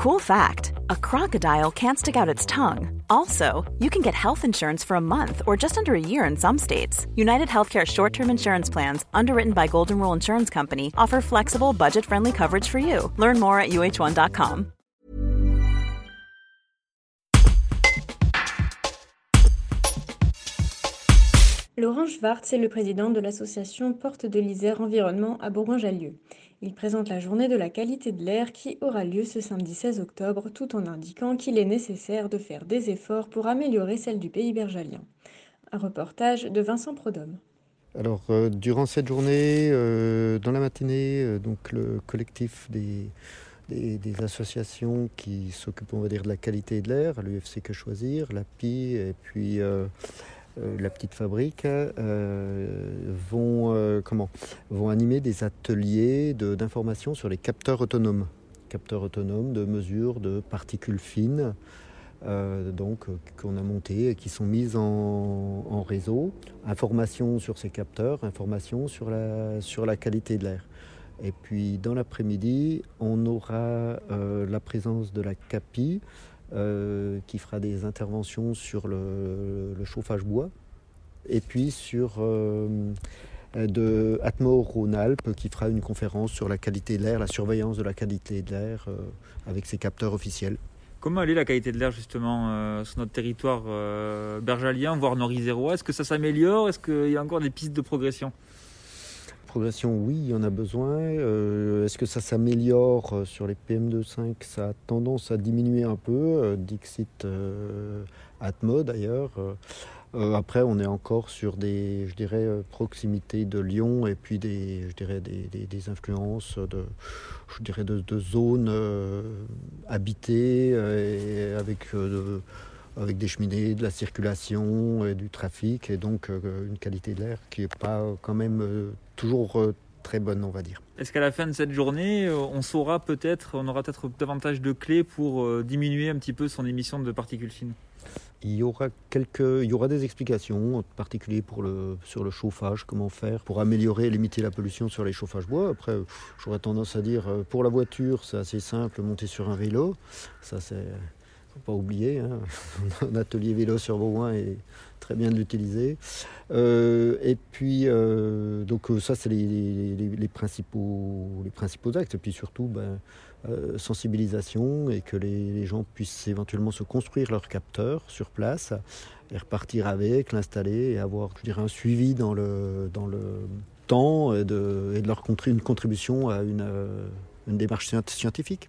Cool fact a crocodile can't stick out its tongue. Also, you can get health insurance for a month or just under a year in some states. United Healthcare short term insurance plans, underwritten by Golden Rule Insurance Company, offer flexible, budget friendly coverage for you. Learn more at uh1.com. Laurent Schwartz est le président de l'association Porte de l'Isère Environnement à Bourgoin-Jallieu. Il présente la journée de la qualité de l'air qui aura lieu ce samedi 16 octobre tout en indiquant qu'il est nécessaire de faire des efforts pour améliorer celle du pays bergalien. Un reportage de Vincent Prodhomme. Alors, euh, durant cette journée, euh, dans la matinée, euh, le collectif des, associations qui s'occupent, de la qualité de l'air, l'UFC Que Choisir, l'API et puis la petite fabrique, vont animer des ateliers d'information sur les capteurs autonomes. Capteurs autonomes de mesure de particules fines, donc qu'on a montés et qui sont mises en, réseau. Information sur ces capteurs, information sur la, sur la qualité de l'air. Et puis dans l'après-midi, on aura la présence de la CAPI, euh, qui fera des interventions sur le, chauffage bois, et puis sur euh, de Atmo Rhône-Alpes qui fera une conférence sur la qualité de l'air, la surveillance de la qualité de l'air euh, avec ses capteurs officiels. Comment est la qualité de l'air justement sur notre territoire bergalien, voire nord-isérois? Est-ce que ça s'améliore? Est-ce qu'il y a encore des pistes de progression? Progression, oui, il y en a besoin. Euh, est-ce que ça s'améliore euh, sur les PM2.5 Ça a tendance à diminuer un peu. Euh, Dixit Atmo d'ailleurs. Après, on est encore sur des, je dirais, proximités de Lyon et puis des, je dirais, des, influences de, je dirais, de, zones habitées et avec avec des cheminées, de la circulation et du trafic, et donc euh, une qualité de l'air qui n'est pas euh, quand même euh, toujours très bonne, on va dire. Est-ce qu'à la fin de cette journée, on saura peut-être, on aura peut-être davantage de clés pour diminuer un petit peu son émission de particules fines? Il y aura des explications, en particulier pour le, sur le chauffage, comment faire pour améliorer et limiter la pollution sur les chauffages bois. Après, j'aurais tendance à dire, pour la voiture, c'est assez simple, monter sur un vélo, ça c'est faut pas oublier, hein. un atelier vélo sur Beaumont est très bien de l'utiliser. Euh, et puis, euh, donc euh, ça, c'est les, principaux, les principaux actes. Et puis surtout, ben, sensibilisation et que les, gens puissent éventuellement se construire leur capteur sur place et repartir avec, l'installer et avoir, dirais, un suivi dans le, dans le temps et de, leur une contribution à une démarche scientifique.